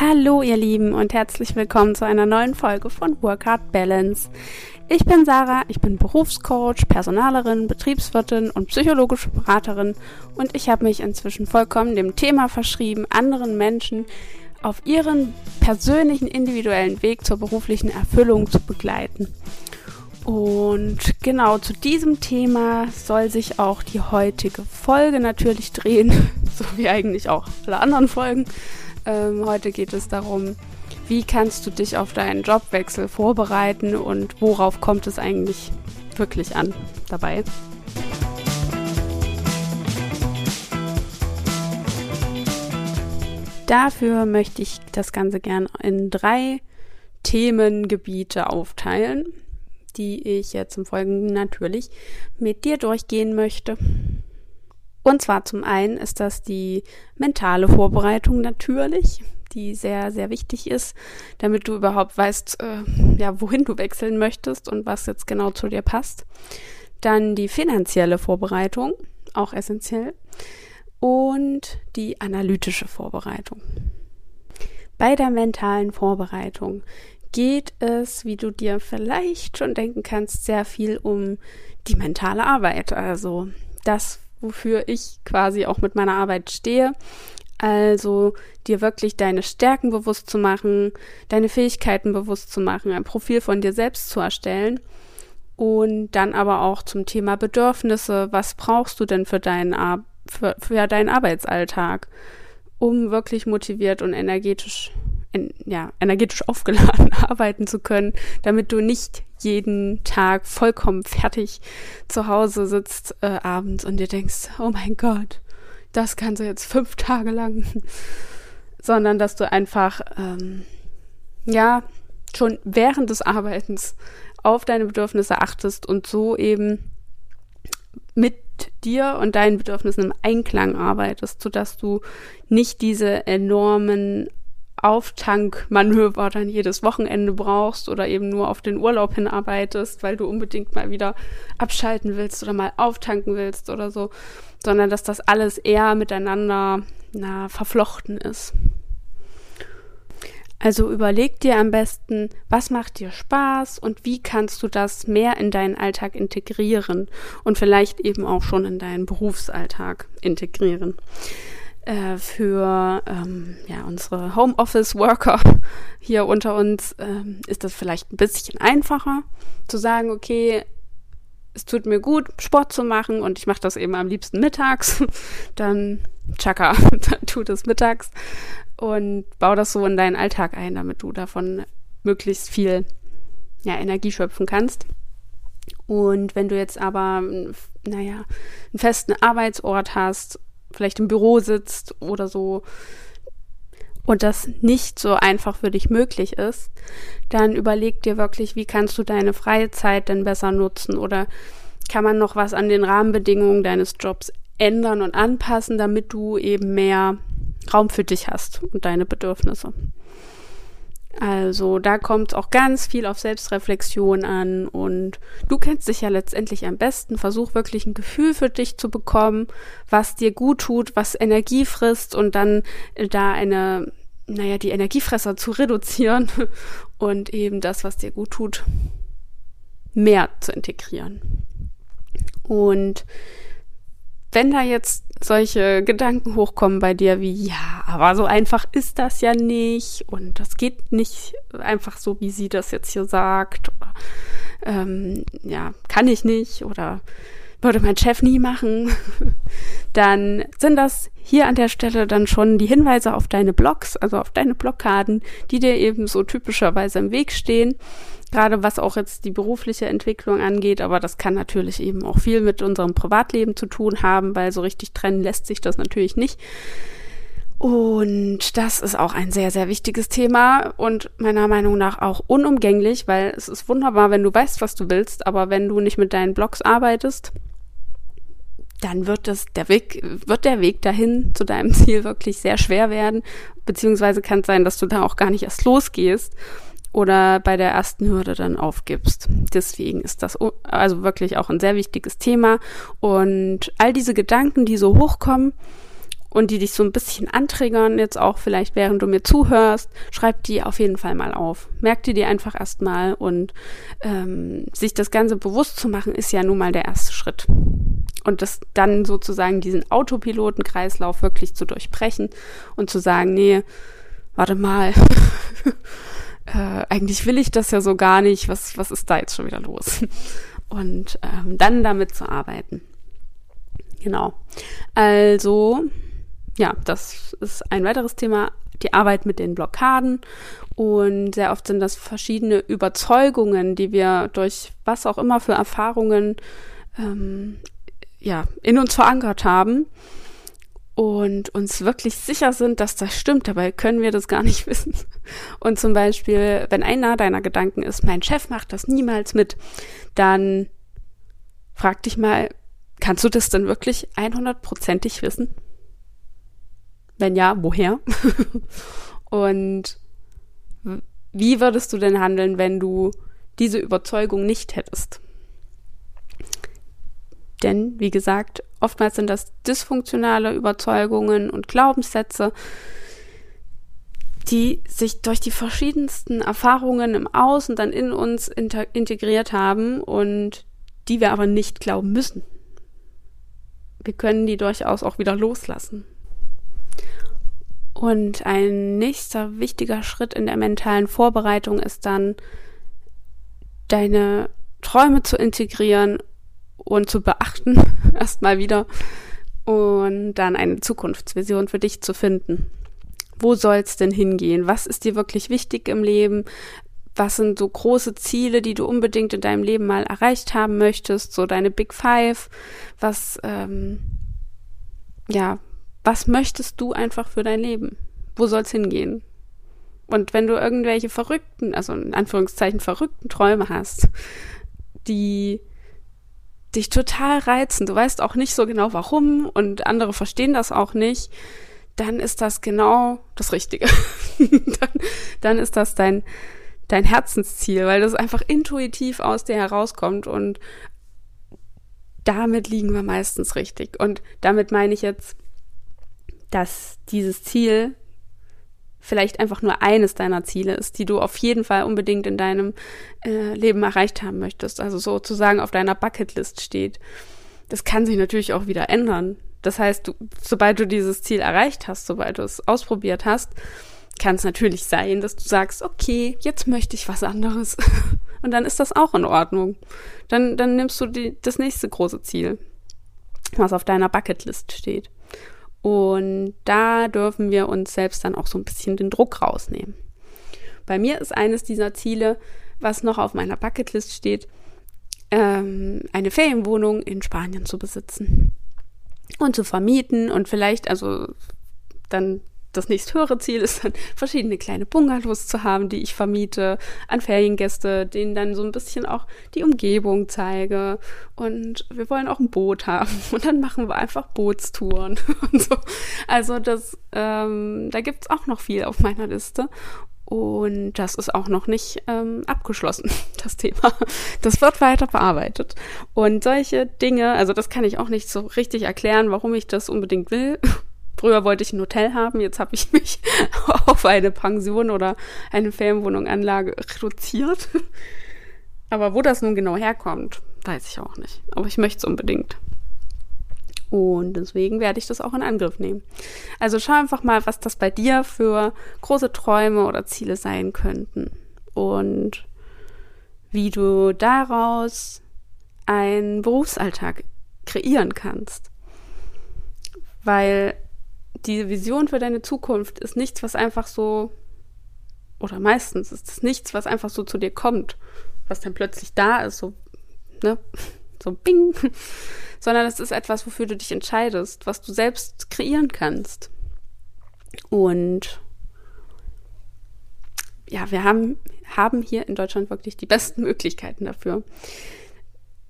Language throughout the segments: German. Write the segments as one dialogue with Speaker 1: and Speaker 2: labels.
Speaker 1: Hallo ihr Lieben und herzlich willkommen zu einer neuen Folge von Work Hard Balance. Ich bin Sarah, ich bin Berufscoach, Personalerin, Betriebswirtin und psychologische Beraterin und ich habe mich inzwischen vollkommen dem Thema verschrieben, anderen Menschen auf ihren persönlichen individuellen Weg zur beruflichen Erfüllung zu begleiten. Und genau zu diesem Thema soll sich auch die heutige Folge natürlich drehen, so wie eigentlich auch alle anderen Folgen. Ähm, heute geht es darum, wie kannst du dich auf deinen Jobwechsel vorbereiten und worauf kommt es eigentlich wirklich an dabei. Dafür möchte ich das Ganze gern in drei Themengebiete aufteilen, die ich jetzt im Folgenden natürlich mit dir durchgehen möchte. Und zwar zum einen ist das die mentale Vorbereitung natürlich, die sehr, sehr wichtig ist, damit du überhaupt weißt, äh, ja, wohin du wechseln möchtest und was jetzt genau zu dir passt. Dann die finanzielle Vorbereitung, auch essentiell. Und die analytische Vorbereitung. Bei der mentalen Vorbereitung geht es, wie du dir vielleicht schon denken kannst, sehr viel um die mentale Arbeit. Also das, wofür ich quasi auch mit meiner Arbeit stehe. Also dir wirklich deine Stärken bewusst zu machen, deine Fähigkeiten bewusst zu machen, ein Profil von dir selbst zu erstellen und dann aber auch zum Thema Bedürfnisse. Was brauchst du denn für deinen, Ar für, für deinen Arbeitsalltag, um wirklich motiviert und energetisch en, ja, energetisch aufgeladen arbeiten zu können, damit du nicht jeden Tag vollkommen fertig zu Hause sitzt äh, abends und dir denkst, oh mein Gott, das kannst du jetzt fünf Tage lang, sondern dass du einfach, ähm, ja, schon während des Arbeitens auf deine Bedürfnisse achtest und so eben mit dir und deinen Bedürfnissen im Einklang arbeitest, sodass du nicht diese enormen Auftankmanöver dann jedes Wochenende brauchst oder eben nur auf den Urlaub hinarbeitest, weil du unbedingt mal wieder abschalten willst oder mal auftanken willst oder so, sondern dass das alles eher miteinander na, verflochten ist. Also überleg dir am besten, was macht dir Spaß und wie kannst du das mehr in deinen Alltag integrieren und vielleicht eben auch schon in deinen Berufsalltag integrieren. Äh, für ähm, ja, unsere Homeoffice-Worker hier unter uns ähm, ist das vielleicht ein bisschen einfacher zu sagen, okay, es tut mir gut, Sport zu machen und ich mache das eben am liebsten mittags, dann tschakka, dann tut es mittags und bau das so in deinen Alltag ein, damit du davon möglichst viel ja, Energie schöpfen kannst. Und wenn du jetzt aber, naja, einen festen Arbeitsort hast, vielleicht im Büro sitzt oder so, und das nicht so einfach für dich möglich ist, dann überleg dir wirklich, wie kannst du deine freie Zeit denn besser nutzen oder kann man noch was an den Rahmenbedingungen deines Jobs ändern und anpassen, damit du eben mehr Raum für dich hast und deine Bedürfnisse. Also da kommt es auch ganz viel auf Selbstreflexion an und du kennst dich ja letztendlich am besten. Versuch wirklich ein Gefühl für dich zu bekommen, was dir gut tut, was Energie frisst und dann äh, da eine, naja, die Energiefresser zu reduzieren und eben das, was dir gut tut, mehr zu integrieren. Und wenn da jetzt solche Gedanken hochkommen bei dir wie, ja, aber so einfach ist das ja nicht und das geht nicht einfach so, wie sie das jetzt hier sagt, oder, ähm, ja, kann ich nicht oder würde mein Chef nie machen, dann sind das hier an der Stelle dann schon die Hinweise auf deine Blogs, also auf deine Blockaden, die dir eben so typischerweise im Weg stehen gerade was auch jetzt die berufliche Entwicklung angeht, aber das kann natürlich eben auch viel mit unserem Privatleben zu tun haben, weil so richtig trennen lässt sich das natürlich nicht. Und das ist auch ein sehr, sehr wichtiges Thema und meiner Meinung nach auch unumgänglich, weil es ist wunderbar, wenn du weißt, was du willst, aber wenn du nicht mit deinen Blogs arbeitest, dann wird das der Weg wird der Weg dahin zu deinem Ziel wirklich sehr schwer werden, beziehungsweise kann es sein, dass du da auch gar nicht erst losgehst oder bei der ersten Hürde dann aufgibst. Deswegen ist das also wirklich auch ein sehr wichtiges Thema und all diese Gedanken, die so hochkommen und die dich so ein bisschen anträgern, jetzt auch vielleicht während du mir zuhörst, schreib die auf jeden Fall mal auf. Merk die dir einfach erstmal und ähm, sich das Ganze bewusst zu machen, ist ja nun mal der erste Schritt. Und das dann sozusagen diesen Autopilotenkreislauf wirklich zu durchbrechen und zu sagen, nee, warte mal, äh, eigentlich will ich das ja so gar nicht, was, was ist da jetzt schon wieder los? Und ähm, dann damit zu arbeiten. Genau. Also, ja, das ist ein weiteres Thema, die Arbeit mit den Blockaden. Und sehr oft sind das verschiedene Überzeugungen, die wir durch was auch immer für Erfahrungen ähm, ja, in uns verankert haben und uns wirklich sicher sind, dass das stimmt. Dabei können wir das gar nicht wissen. Und zum Beispiel, wenn einer deiner Gedanken ist, mein Chef macht das niemals mit, dann frag dich mal, kannst du das denn wirklich 100%ig wissen? Wenn ja, woher? und wie würdest du denn handeln, wenn du diese Überzeugung nicht hättest? Denn, wie gesagt, oftmals sind das dysfunktionale Überzeugungen und Glaubenssätze, die sich durch die verschiedensten Erfahrungen im Außen dann in uns integriert haben und die wir aber nicht glauben müssen. Wir können die durchaus auch wieder loslassen. Und ein nächster wichtiger Schritt in der mentalen Vorbereitung ist dann, deine Träume zu integrieren und zu beachten, erstmal wieder, und dann eine Zukunftsvision für dich zu finden. Wo soll es denn hingehen? Was ist dir wirklich wichtig im Leben? Was sind so große Ziele, die du unbedingt in deinem Leben mal erreicht haben möchtest? So deine Big Five? Was, ähm, ja, was möchtest du einfach für dein Leben? Wo soll's hingehen? Und wenn du irgendwelche verrückten, also in Anführungszeichen verrückten Träume hast, die dich total reizen, du weißt auch nicht so genau warum und andere verstehen das auch nicht, dann ist das genau das Richtige. dann, dann ist das dein, dein Herzensziel, weil das einfach intuitiv aus dir herauskommt und damit liegen wir meistens richtig. Und damit meine ich jetzt, dass dieses Ziel vielleicht einfach nur eines deiner Ziele ist, die du auf jeden Fall unbedingt in deinem äh, Leben erreicht haben möchtest, also sozusagen auf deiner Bucketlist steht. Das kann sich natürlich auch wieder ändern. Das heißt, du, sobald du dieses Ziel erreicht hast, sobald du es ausprobiert hast, kann es natürlich sein, dass du sagst, okay, jetzt möchte ich was anderes. Und dann ist das auch in Ordnung. Dann, dann nimmst du die, das nächste große Ziel, was auf deiner Bucketlist steht. Und da dürfen wir uns selbst dann auch so ein bisschen den Druck rausnehmen. Bei mir ist eines dieser Ziele, was noch auf meiner Bucketlist steht, ähm, eine Ferienwohnung in Spanien zu besitzen und zu vermieten und vielleicht also dann das nächsthöhere Ziel ist dann, verschiedene kleine Bungalows zu haben, die ich vermiete an Feriengäste, denen dann so ein bisschen auch die Umgebung zeige. Und wir wollen auch ein Boot haben. Und dann machen wir einfach Bootstouren und so. Also das, ähm, da gibt's auch noch viel auf meiner Liste. Und das ist auch noch nicht ähm, abgeschlossen, das Thema. Das wird weiter bearbeitet. Und solche Dinge, also das kann ich auch nicht so richtig erklären, warum ich das unbedingt will. Früher wollte ich ein Hotel haben, jetzt habe ich mich auf eine Pension oder eine Ferienwohnunganlage reduziert. Aber wo das nun genau herkommt, weiß ich auch nicht. Aber ich möchte es unbedingt. Und deswegen werde ich das auch in Angriff nehmen. Also schau einfach mal, was das bei dir für große Träume oder Ziele sein könnten. Und wie du daraus einen Berufsalltag kreieren kannst. Weil diese Vision für deine Zukunft ist nichts, was einfach so, oder meistens ist es nichts, was einfach so zu dir kommt, was dann plötzlich da ist, so, ne, so bing, sondern es ist etwas, wofür du dich entscheidest, was du selbst kreieren kannst. Und ja, wir haben, haben hier in Deutschland wirklich die besten Möglichkeiten dafür.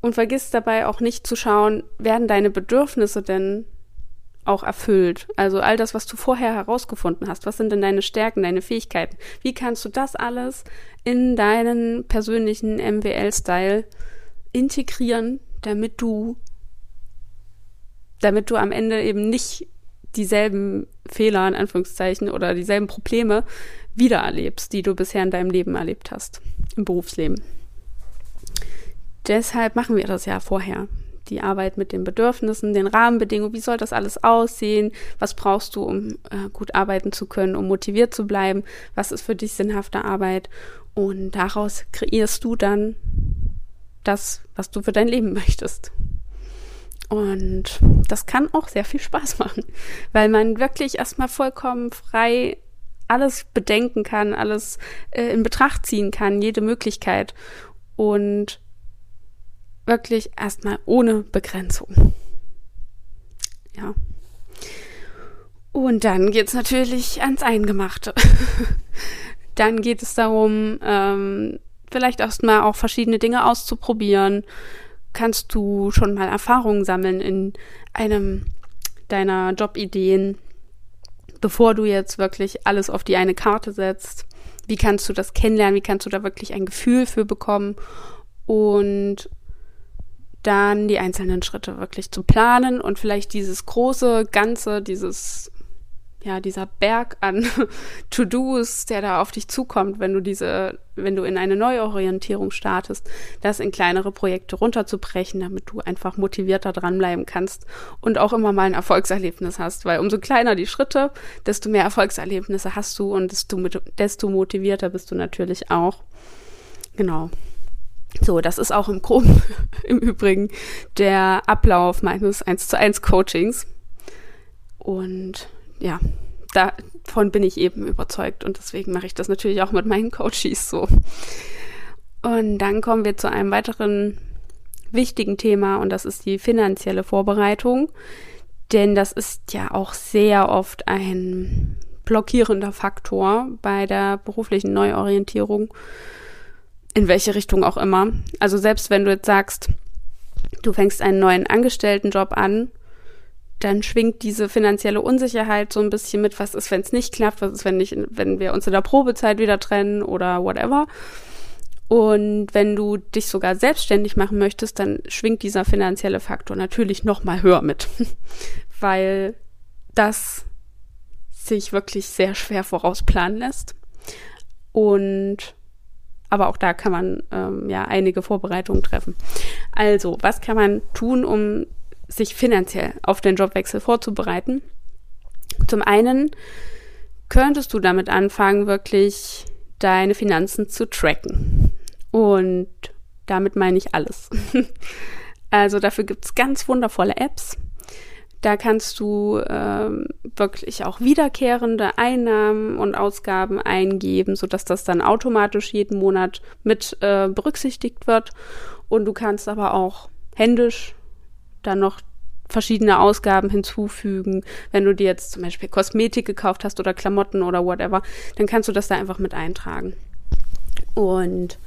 Speaker 1: Und vergiss dabei auch nicht zu schauen, werden deine Bedürfnisse denn auch erfüllt. Also all das, was du vorher herausgefunden hast. Was sind denn deine Stärken, deine Fähigkeiten? Wie kannst du das alles in deinen persönlichen MWL-Style integrieren, damit du, damit du am Ende eben nicht dieselben Fehler in Anführungszeichen oder dieselben Probleme wieder erlebst, die du bisher in deinem Leben erlebt hast, im Berufsleben. Deshalb machen wir das ja vorher. Die Arbeit mit den Bedürfnissen, den Rahmenbedingungen, wie soll das alles aussehen? Was brauchst du, um äh, gut arbeiten zu können, um motiviert zu bleiben? Was ist für dich sinnhafte Arbeit? Und daraus kreierst du dann das, was du für dein Leben möchtest. Und das kann auch sehr viel Spaß machen, weil man wirklich erstmal vollkommen frei alles bedenken kann, alles äh, in Betracht ziehen kann, jede Möglichkeit. Und wirklich erstmal ohne Begrenzung. Ja. Und dann geht es natürlich ans Eingemachte. dann geht es darum, ähm, vielleicht erstmal auch verschiedene Dinge auszuprobieren. Kannst du schon mal Erfahrungen sammeln in einem deiner Jobideen, bevor du jetzt wirklich alles auf die eine Karte setzt? Wie kannst du das kennenlernen? Wie kannst du da wirklich ein Gefühl für bekommen? Und dann die einzelnen Schritte wirklich zu planen und vielleicht dieses große Ganze, dieses, ja, dieser Berg an To-Dos, der da auf dich zukommt, wenn du diese, wenn du in eine Neuorientierung startest, das in kleinere Projekte runterzubrechen, damit du einfach motivierter dranbleiben kannst und auch immer mal ein Erfolgserlebnis hast, weil umso kleiner die Schritte, desto mehr Erfolgserlebnisse hast du und desto, desto motivierter bist du natürlich auch. Genau. So, das ist auch im Groben im Übrigen der Ablauf meines 1 zu 1 Coachings. Und ja, davon bin ich eben überzeugt und deswegen mache ich das natürlich auch mit meinen Coaches so. Und dann kommen wir zu einem weiteren wichtigen Thema und das ist die finanzielle Vorbereitung. Denn das ist ja auch sehr oft ein blockierender Faktor bei der beruflichen Neuorientierung in welche Richtung auch immer. Also selbst wenn du jetzt sagst, du fängst einen neuen Angestelltenjob an, dann schwingt diese finanzielle Unsicherheit so ein bisschen mit, was ist, wenn es nicht klappt, was ist, wenn nicht, wenn wir uns in der Probezeit wieder trennen oder whatever. Und wenn du dich sogar selbstständig machen möchtest, dann schwingt dieser finanzielle Faktor natürlich noch mal höher mit, weil das sich wirklich sehr schwer vorausplanen lässt. Und aber auch da kann man ähm, ja einige Vorbereitungen treffen. Also, was kann man tun, um sich finanziell auf den Jobwechsel vorzubereiten? Zum einen könntest du damit anfangen, wirklich deine Finanzen zu tracken. Und damit meine ich alles. also dafür gibt es ganz wundervolle Apps. Da kannst du ähm, wirklich auch wiederkehrende Einnahmen und Ausgaben eingeben, sodass das dann automatisch jeden Monat mit äh, berücksichtigt wird. Und du kannst aber auch händisch dann noch verschiedene Ausgaben hinzufügen. Wenn du dir jetzt zum Beispiel Kosmetik gekauft hast oder Klamotten oder whatever, dann kannst du das da einfach mit eintragen. Und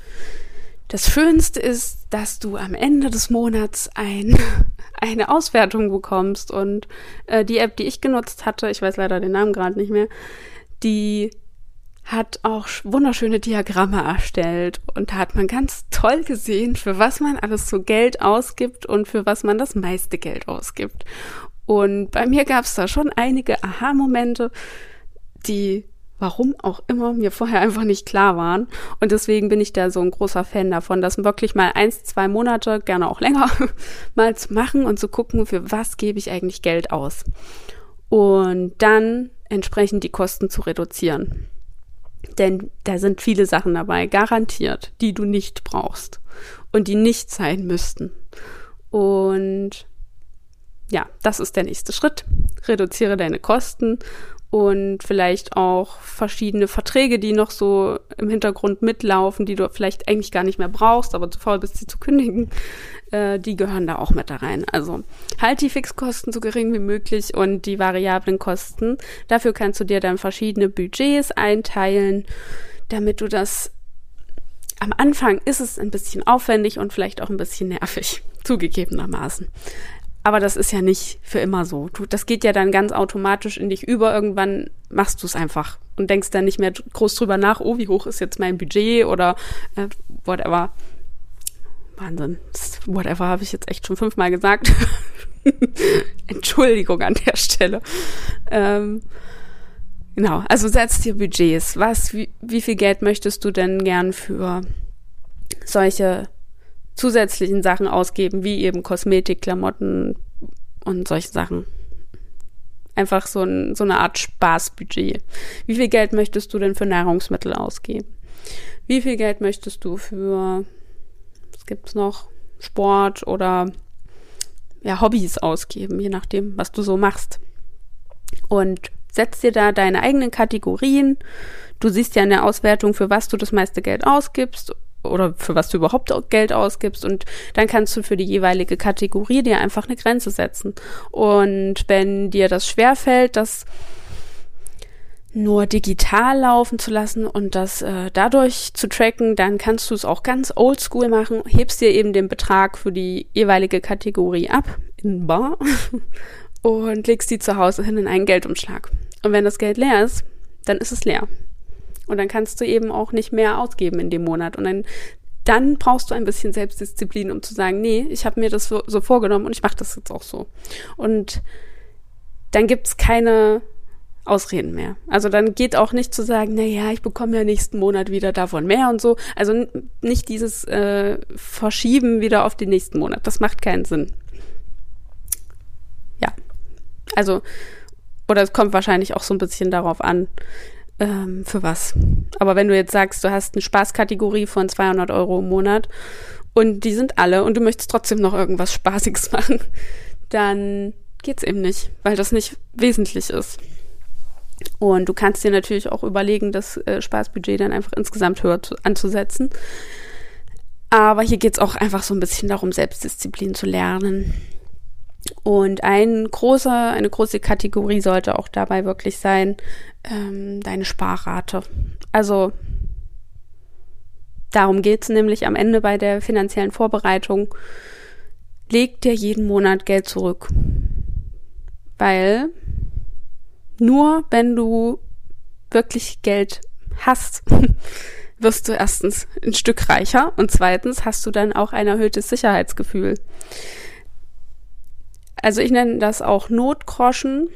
Speaker 1: das Schönste ist, dass du am Ende des Monats ein, eine Auswertung bekommst. Und äh, die App, die ich genutzt hatte, ich weiß leider den Namen gerade nicht mehr, die hat auch wunderschöne Diagramme erstellt und da hat man ganz toll gesehen, für was man alles so Geld ausgibt und für was man das meiste Geld ausgibt. Und bei mir gab es da schon einige Aha-Momente, die warum auch immer, mir vorher einfach nicht klar waren. Und deswegen bin ich da so ein großer Fan davon, das wirklich mal eins, zwei Monate, gerne auch länger, mal zu machen und zu gucken, für was gebe ich eigentlich Geld aus. Und dann entsprechend die Kosten zu reduzieren. Denn da sind viele Sachen dabei, garantiert, die du nicht brauchst und die nicht sein müssten. Und ja, das ist der nächste Schritt. Reduziere deine Kosten und vielleicht auch verschiedene Verträge, die noch so im Hintergrund mitlaufen, die du vielleicht eigentlich gar nicht mehr brauchst, aber zu faul bist, sie zu kündigen, äh, die gehören da auch mit da rein. Also halt die Fixkosten so gering wie möglich und die variablen Kosten. Dafür kannst du dir dann verschiedene Budgets einteilen, damit du das am Anfang ist es ein bisschen aufwendig und vielleicht auch ein bisschen nervig, zugegebenermaßen. Aber das ist ja nicht für immer so. Das geht ja dann ganz automatisch in dich über. Irgendwann machst du es einfach und denkst dann nicht mehr groß drüber nach, oh, wie hoch ist jetzt mein Budget oder äh, whatever. Wahnsinn. Whatever habe ich jetzt echt schon fünfmal gesagt. Entschuldigung an der Stelle. Ähm, genau, also setz dir Budgets. Was, wie, wie viel Geld möchtest du denn gern für solche zusätzlichen Sachen ausgeben, wie eben Kosmetik, Klamotten und solche Sachen? Einfach so, ein, so eine Art Spaßbudget. Wie viel Geld möchtest du denn für Nahrungsmittel ausgeben? Wie viel Geld möchtest du für, was gibt's noch, Sport oder ja, Hobbys ausgeben, je nachdem, was du so machst. Und setz dir da deine eigenen Kategorien. Du siehst ja in der Auswertung, für was du das meiste Geld ausgibst oder für was du überhaupt Geld ausgibst und dann kannst du für die jeweilige Kategorie dir einfach eine Grenze setzen. Und wenn dir das schwerfällt, das nur digital laufen zu lassen und das äh, dadurch zu tracken, dann kannst du es auch ganz oldschool machen, hebst dir eben den Betrag für die jeweilige Kategorie ab in Bar und legst die zu Hause hin in einen Geldumschlag. Und wenn das Geld leer ist, dann ist es leer. Und dann kannst du eben auch nicht mehr ausgeben in dem Monat. Und dann, dann brauchst du ein bisschen Selbstdisziplin, um zu sagen, nee, ich habe mir das so, so vorgenommen und ich mache das jetzt auch so. Und dann gibt's keine Ausreden mehr. Also dann geht auch nicht zu sagen, na ja, ich bekomme ja nächsten Monat wieder davon mehr und so. Also nicht dieses äh, Verschieben wieder auf den nächsten Monat. Das macht keinen Sinn. Ja. Also, oder es kommt wahrscheinlich auch so ein bisschen darauf an, ähm, für was. Aber wenn du jetzt sagst, du hast eine Spaßkategorie von 200 Euro im Monat und die sind alle und du möchtest trotzdem noch irgendwas Spaßiges machen, dann geht's eben nicht, weil das nicht wesentlich ist. Und du kannst dir natürlich auch überlegen, das äh, Spaßbudget dann einfach insgesamt höher zu, anzusetzen. Aber hier geht's auch einfach so ein bisschen darum, Selbstdisziplin zu lernen. Und ein großer, eine große Kategorie sollte auch dabei wirklich sein, ähm, deine Sparrate. Also darum geht's nämlich am Ende bei der finanziellen Vorbereitung. Leg dir jeden Monat Geld zurück. Weil nur wenn du wirklich Geld hast, wirst du erstens ein Stück reicher und zweitens hast du dann auch ein erhöhtes Sicherheitsgefühl. Also ich nenne das auch Notgroschen.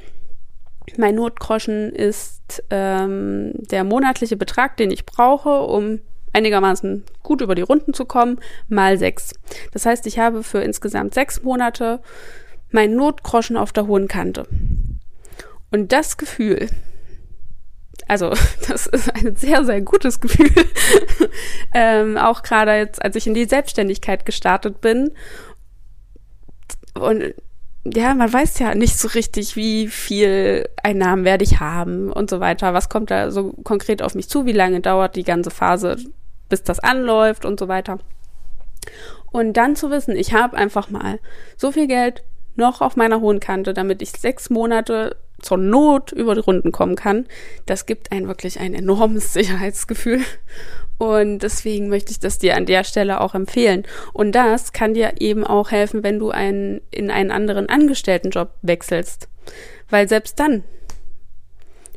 Speaker 1: Mein Notgroschen ist ähm, der monatliche Betrag, den ich brauche, um einigermaßen gut über die Runden zu kommen, mal sechs. Das heißt, ich habe für insgesamt sechs Monate meinen Notgroschen auf der hohen Kante. Und das Gefühl, also das ist ein sehr, sehr gutes Gefühl. ähm, auch gerade jetzt, als ich in die Selbstständigkeit gestartet bin. Und ja, man weiß ja nicht so richtig, wie viel Einnahmen werde ich haben und so weiter. Was kommt da so konkret auf mich zu? Wie lange dauert die ganze Phase, bis das anläuft und so weiter. Und dann zu wissen, ich habe einfach mal so viel Geld noch auf meiner hohen Kante, damit ich sechs Monate zur Not über die Runden kommen kann, das gibt einen wirklich ein enormes Sicherheitsgefühl. Und deswegen möchte ich das dir an der Stelle auch empfehlen. Und das kann dir eben auch helfen, wenn du einen, in einen anderen Angestelltenjob wechselst. Weil selbst dann,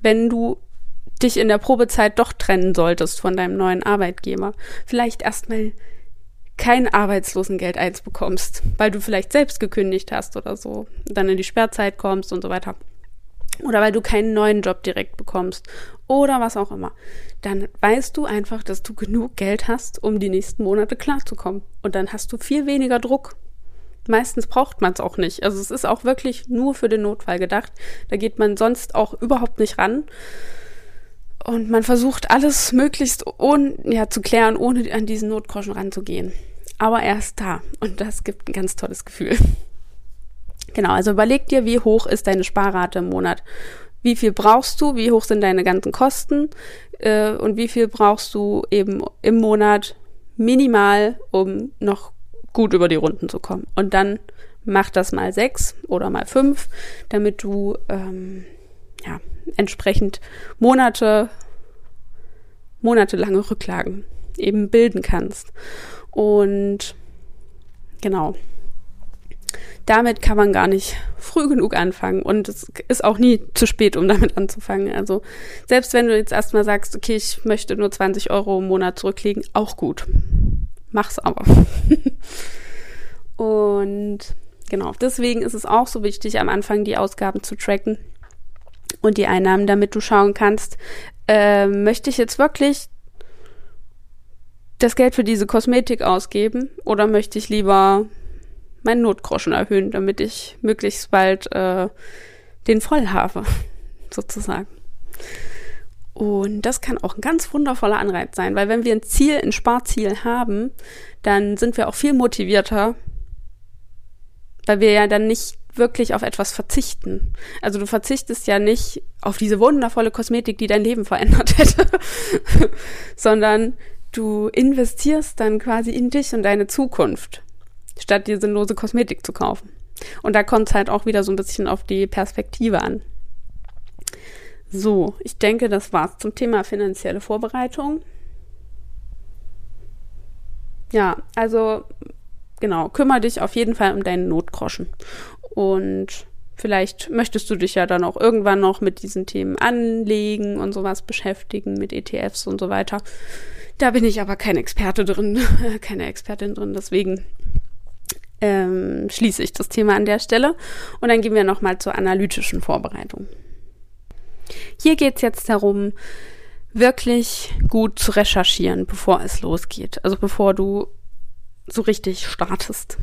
Speaker 1: wenn du dich in der Probezeit doch trennen solltest von deinem neuen Arbeitgeber, vielleicht erstmal kein Arbeitslosengeld eins bekommst, weil du vielleicht selbst gekündigt hast oder so, dann in die Sperrzeit kommst und so weiter oder weil du keinen neuen Job direkt bekommst oder was auch immer, dann weißt du einfach, dass du genug Geld hast, um die nächsten Monate klarzukommen. Und dann hast du viel weniger Druck. Meistens braucht man es auch nicht. Also es ist auch wirklich nur für den Notfall gedacht. Da geht man sonst auch überhaupt nicht ran. Und man versucht alles möglichst ohne, ja, zu klären, ohne an diesen Notgroschen ranzugehen. Aber er ist da und das gibt ein ganz tolles Gefühl. Genau, also überleg dir, wie hoch ist deine Sparrate im Monat. Wie viel brauchst du? Wie hoch sind deine ganzen Kosten? Äh, und wie viel brauchst du eben im Monat minimal, um noch gut über die Runden zu kommen? Und dann mach das mal sechs oder mal fünf, damit du ähm, ja, entsprechend Monate, monatelange Rücklagen eben bilden kannst. Und genau damit kann man gar nicht früh genug anfangen und es ist auch nie zu spät, um damit anzufangen. Also selbst wenn du jetzt erstmal sagst, okay, ich möchte nur 20 Euro im Monat zurücklegen, auch gut. Mach's aber. Und genau, deswegen ist es auch so wichtig, am Anfang die Ausgaben zu tracken und die Einnahmen, damit du schauen kannst, äh, möchte ich jetzt wirklich das Geld für diese Kosmetik ausgeben oder möchte ich lieber meinen Notgroschen erhöhen, damit ich möglichst bald äh, den voll habe, sozusagen. Und das kann auch ein ganz wundervoller Anreiz sein, weil wenn wir ein Ziel, ein Sparziel haben, dann sind wir auch viel motivierter, weil wir ja dann nicht wirklich auf etwas verzichten. Also du verzichtest ja nicht auf diese wundervolle Kosmetik, die dein Leben verändert hätte, sondern du investierst dann quasi in dich und deine Zukunft, statt dir sinnlose Kosmetik zu kaufen. Und da kommt es halt auch wieder so ein bisschen auf die Perspektive an. So, ich denke, das war's zum Thema finanzielle Vorbereitung. Ja, also genau, kümmere dich auf jeden Fall um deinen Notgroschen. Und vielleicht möchtest du dich ja dann auch irgendwann noch mit diesen Themen anlegen und sowas beschäftigen, mit ETFs und so weiter. Da bin ich aber kein Experte drin, keine Expertin drin, deswegen ähm, schließe ich das Thema an der Stelle. Und dann gehen wir nochmal zur analytischen Vorbereitung. Hier geht es jetzt darum, wirklich gut zu recherchieren, bevor es losgeht. Also bevor du so richtig startest.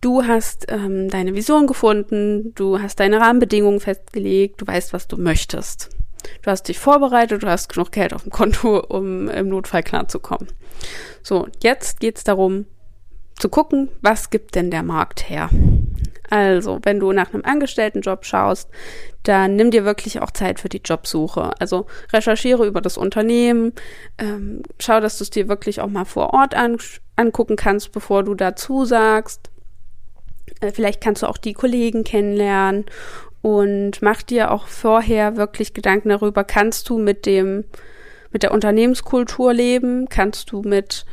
Speaker 1: Du hast ähm, deine Vision gefunden, du hast deine Rahmenbedingungen festgelegt, du weißt, was du möchtest. Du hast dich vorbereitet, du hast genug Geld auf dem Konto, um im Notfall klarzukommen. So, jetzt geht es darum zu gucken, was gibt denn der Markt her? Also, wenn du nach einem Angestelltenjob schaust, dann nimm dir wirklich auch Zeit für die Jobsuche. Also recherchiere über das Unternehmen, ähm, schau, dass du es dir wirklich auch mal vor Ort an, angucken kannst, bevor du dazu sagst. Äh, vielleicht kannst du auch die Kollegen kennenlernen und mach dir auch vorher wirklich Gedanken darüber, kannst du mit dem, mit der Unternehmenskultur leben? Kannst du mit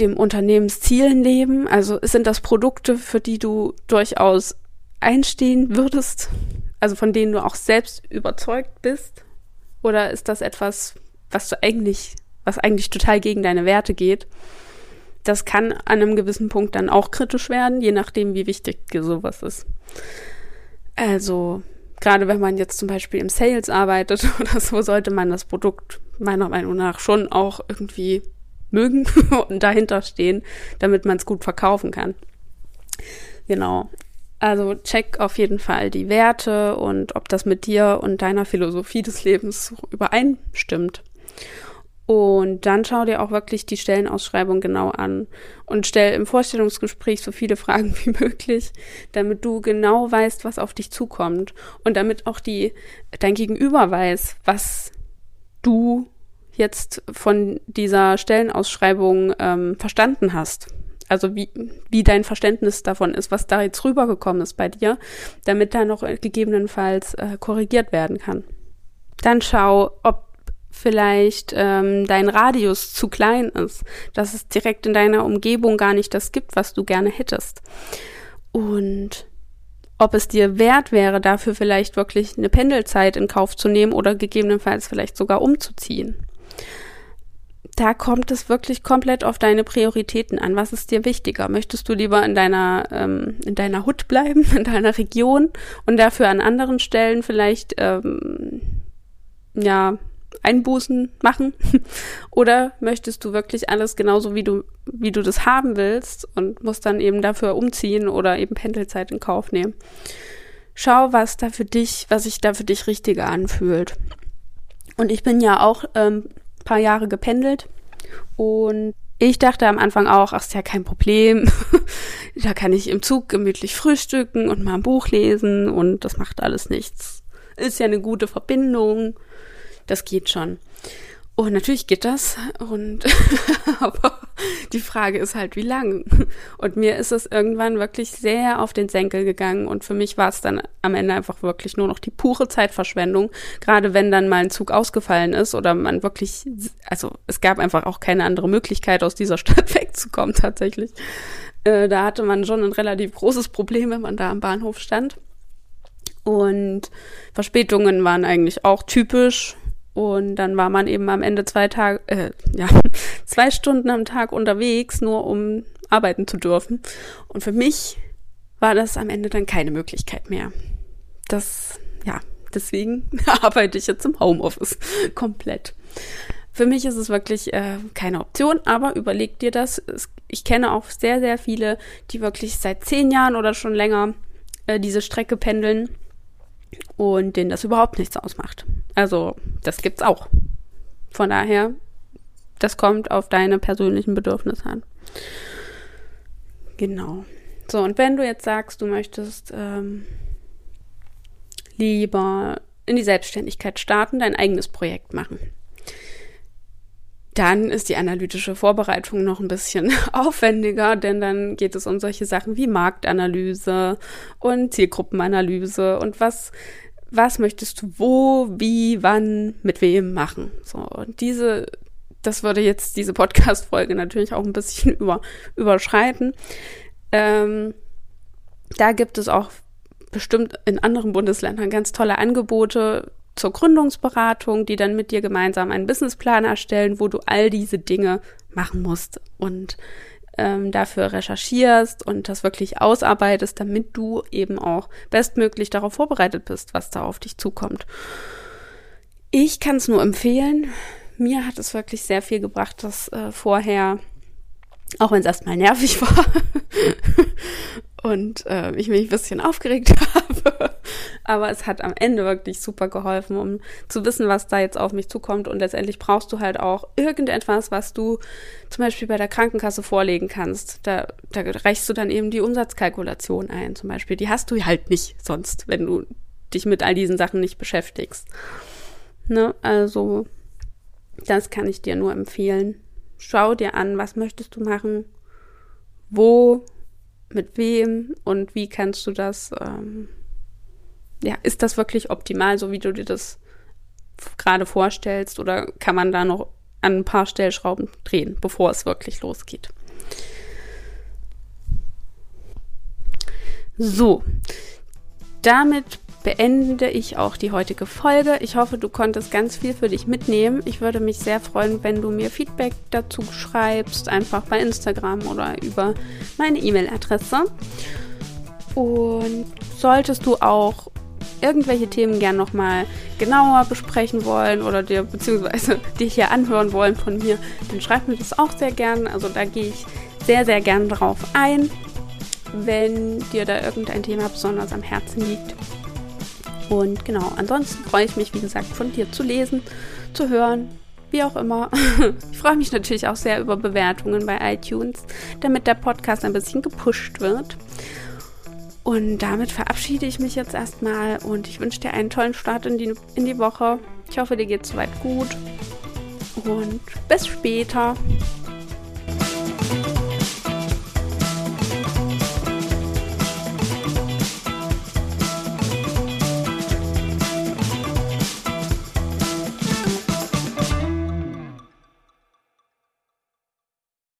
Speaker 1: dem Unternehmenszielen leben? Also sind das Produkte, für die du durchaus einstehen würdest? Also von denen du auch selbst überzeugt bist? Oder ist das etwas, was du eigentlich, was eigentlich total gegen deine Werte geht? Das kann an einem gewissen Punkt dann auch kritisch werden, je nachdem, wie wichtig dir sowas ist. Also, gerade wenn man jetzt zum Beispiel im Sales arbeitet oder so, sollte man das Produkt meiner Meinung nach schon auch irgendwie mögen und dahinter stehen, damit man es gut verkaufen kann. Genau. Also check auf jeden Fall die Werte und ob das mit dir und deiner Philosophie des Lebens übereinstimmt. Und dann schau dir auch wirklich die Stellenausschreibung genau an und stell im Vorstellungsgespräch so viele Fragen wie möglich, damit du genau weißt, was auf dich zukommt und damit auch die dein Gegenüber weiß, was du jetzt von dieser Stellenausschreibung ähm, verstanden hast. Also wie, wie dein Verständnis davon ist, was da jetzt rübergekommen ist bei dir, damit da noch gegebenenfalls äh, korrigiert werden kann. Dann schau, ob vielleicht ähm, dein Radius zu klein ist, dass es direkt in deiner Umgebung gar nicht das gibt, was du gerne hättest. Und ob es dir wert wäre, dafür vielleicht wirklich eine Pendelzeit in Kauf zu nehmen oder gegebenenfalls vielleicht sogar umzuziehen. Da kommt es wirklich komplett auf deine Prioritäten an. Was ist dir wichtiger? Möchtest du lieber in deiner ähm, in deiner Hut bleiben, in deiner Region und dafür an anderen Stellen vielleicht ähm, ja Einbußen machen? Oder möchtest du wirklich alles genauso wie du, wie du das haben willst und musst dann eben dafür umziehen oder eben Pendelzeit in Kauf nehmen? Schau, was da für dich, was sich da für dich richtiger anfühlt. Und ich bin ja auch ähm, paar Jahre gependelt und ich dachte am Anfang auch, ach, ist ja kein Problem. da kann ich im Zug gemütlich frühstücken und mal ein Buch lesen und das macht alles nichts. Ist ja eine gute Verbindung das geht schon. Und natürlich geht das. Und aber die Frage ist halt, wie lang? Und mir ist es irgendwann wirklich sehr auf den Senkel gegangen. Und für mich war es dann am Ende einfach wirklich nur noch die pure Zeitverschwendung. Gerade wenn dann mal ein Zug ausgefallen ist oder man wirklich, also es gab einfach auch keine andere Möglichkeit, aus dieser Stadt wegzukommen tatsächlich. Äh, da hatte man schon ein relativ großes Problem, wenn man da am Bahnhof stand. Und Verspätungen waren eigentlich auch typisch. Und dann war man eben am Ende zwei Tage, äh, ja, zwei Stunden am Tag unterwegs, nur um arbeiten zu dürfen. Und für mich war das am Ende dann keine Möglichkeit mehr. Das, ja, deswegen arbeite ich jetzt im Homeoffice komplett. Für mich ist es wirklich äh, keine Option, aber überleg dir das. Ich kenne auch sehr, sehr viele, die wirklich seit zehn Jahren oder schon länger äh, diese Strecke pendeln und denen das überhaupt nichts ausmacht. Also, das gibt's auch. Von daher, das kommt auf deine persönlichen Bedürfnisse an. Genau. So, und wenn du jetzt sagst, du möchtest ähm, lieber in die Selbstständigkeit starten, dein eigenes Projekt machen, dann ist die analytische Vorbereitung noch ein bisschen aufwendiger, denn dann geht es um solche Sachen wie Marktanalyse und Zielgruppenanalyse und was was möchtest du wo, wie, wann, mit wem machen. So, und diese, das würde jetzt diese Podcast-Folge natürlich auch ein bisschen über, überschreiten. Ähm, da gibt es auch bestimmt in anderen Bundesländern ganz tolle Angebote zur Gründungsberatung, die dann mit dir gemeinsam einen Businessplan erstellen, wo du all diese Dinge machen musst und ähm, dafür recherchierst und das wirklich ausarbeitest, damit du eben auch bestmöglich darauf vorbereitet bist, was da auf dich zukommt. Ich kann es nur empfehlen. Mir hat es wirklich sehr viel gebracht, das äh, vorher, auch wenn es erstmal nervig war und äh, ich mich ein bisschen aufgeregt habe, aber es hat am Ende wirklich super geholfen, um zu wissen, was da jetzt auf mich zukommt. Und letztendlich brauchst du halt auch irgendetwas, was du zum Beispiel bei der Krankenkasse vorlegen kannst. Da, da reichst du dann eben die Umsatzkalkulation ein, zum Beispiel. Die hast du halt nicht sonst, wenn du dich mit all diesen Sachen nicht beschäftigst. Ne? Also, das kann ich dir nur empfehlen. Schau dir an, was möchtest du machen, wo, mit wem und wie kannst du das ähm, ja, ist das wirklich optimal, so wie du dir das gerade vorstellst, oder kann man da noch an ein paar Stellschrauben drehen, bevor es wirklich losgeht? So, damit beende ich auch die heutige Folge. Ich hoffe, du konntest ganz viel für dich mitnehmen. Ich würde mich sehr freuen, wenn du mir Feedback dazu schreibst, einfach bei Instagram oder über meine E-Mail-Adresse. Und solltest du auch irgendwelche Themen gern nochmal genauer besprechen wollen oder dir beziehungsweise dich hier anhören wollen von mir, dann schreib mir das auch sehr gern. Also da gehe ich sehr, sehr gern drauf ein, wenn dir da irgendein Thema besonders am Herzen liegt. Und genau, ansonsten freue ich mich, wie gesagt, von dir zu lesen, zu hören, wie auch immer. Ich freue mich natürlich auch sehr über Bewertungen bei iTunes, damit der Podcast ein bisschen gepusht wird. Und damit verabschiede ich mich jetzt erstmal und ich wünsche dir einen tollen Start in die, in die Woche. Ich hoffe, dir geht es soweit gut. Und bis später.